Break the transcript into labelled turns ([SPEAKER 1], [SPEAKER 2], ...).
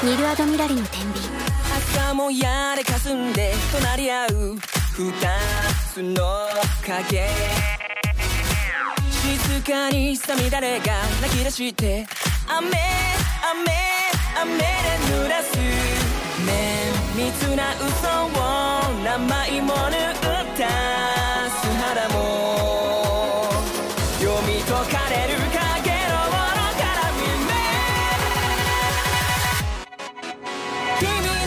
[SPEAKER 1] ニルアドミラリの天秤。
[SPEAKER 2] 朝もやれ霞んで隣り合う二つの影。静かにさみだれが泣き出して雨雨雨で濡らす。綿密な嘘を名前も塗った。素肌も読み解かれる影。Give me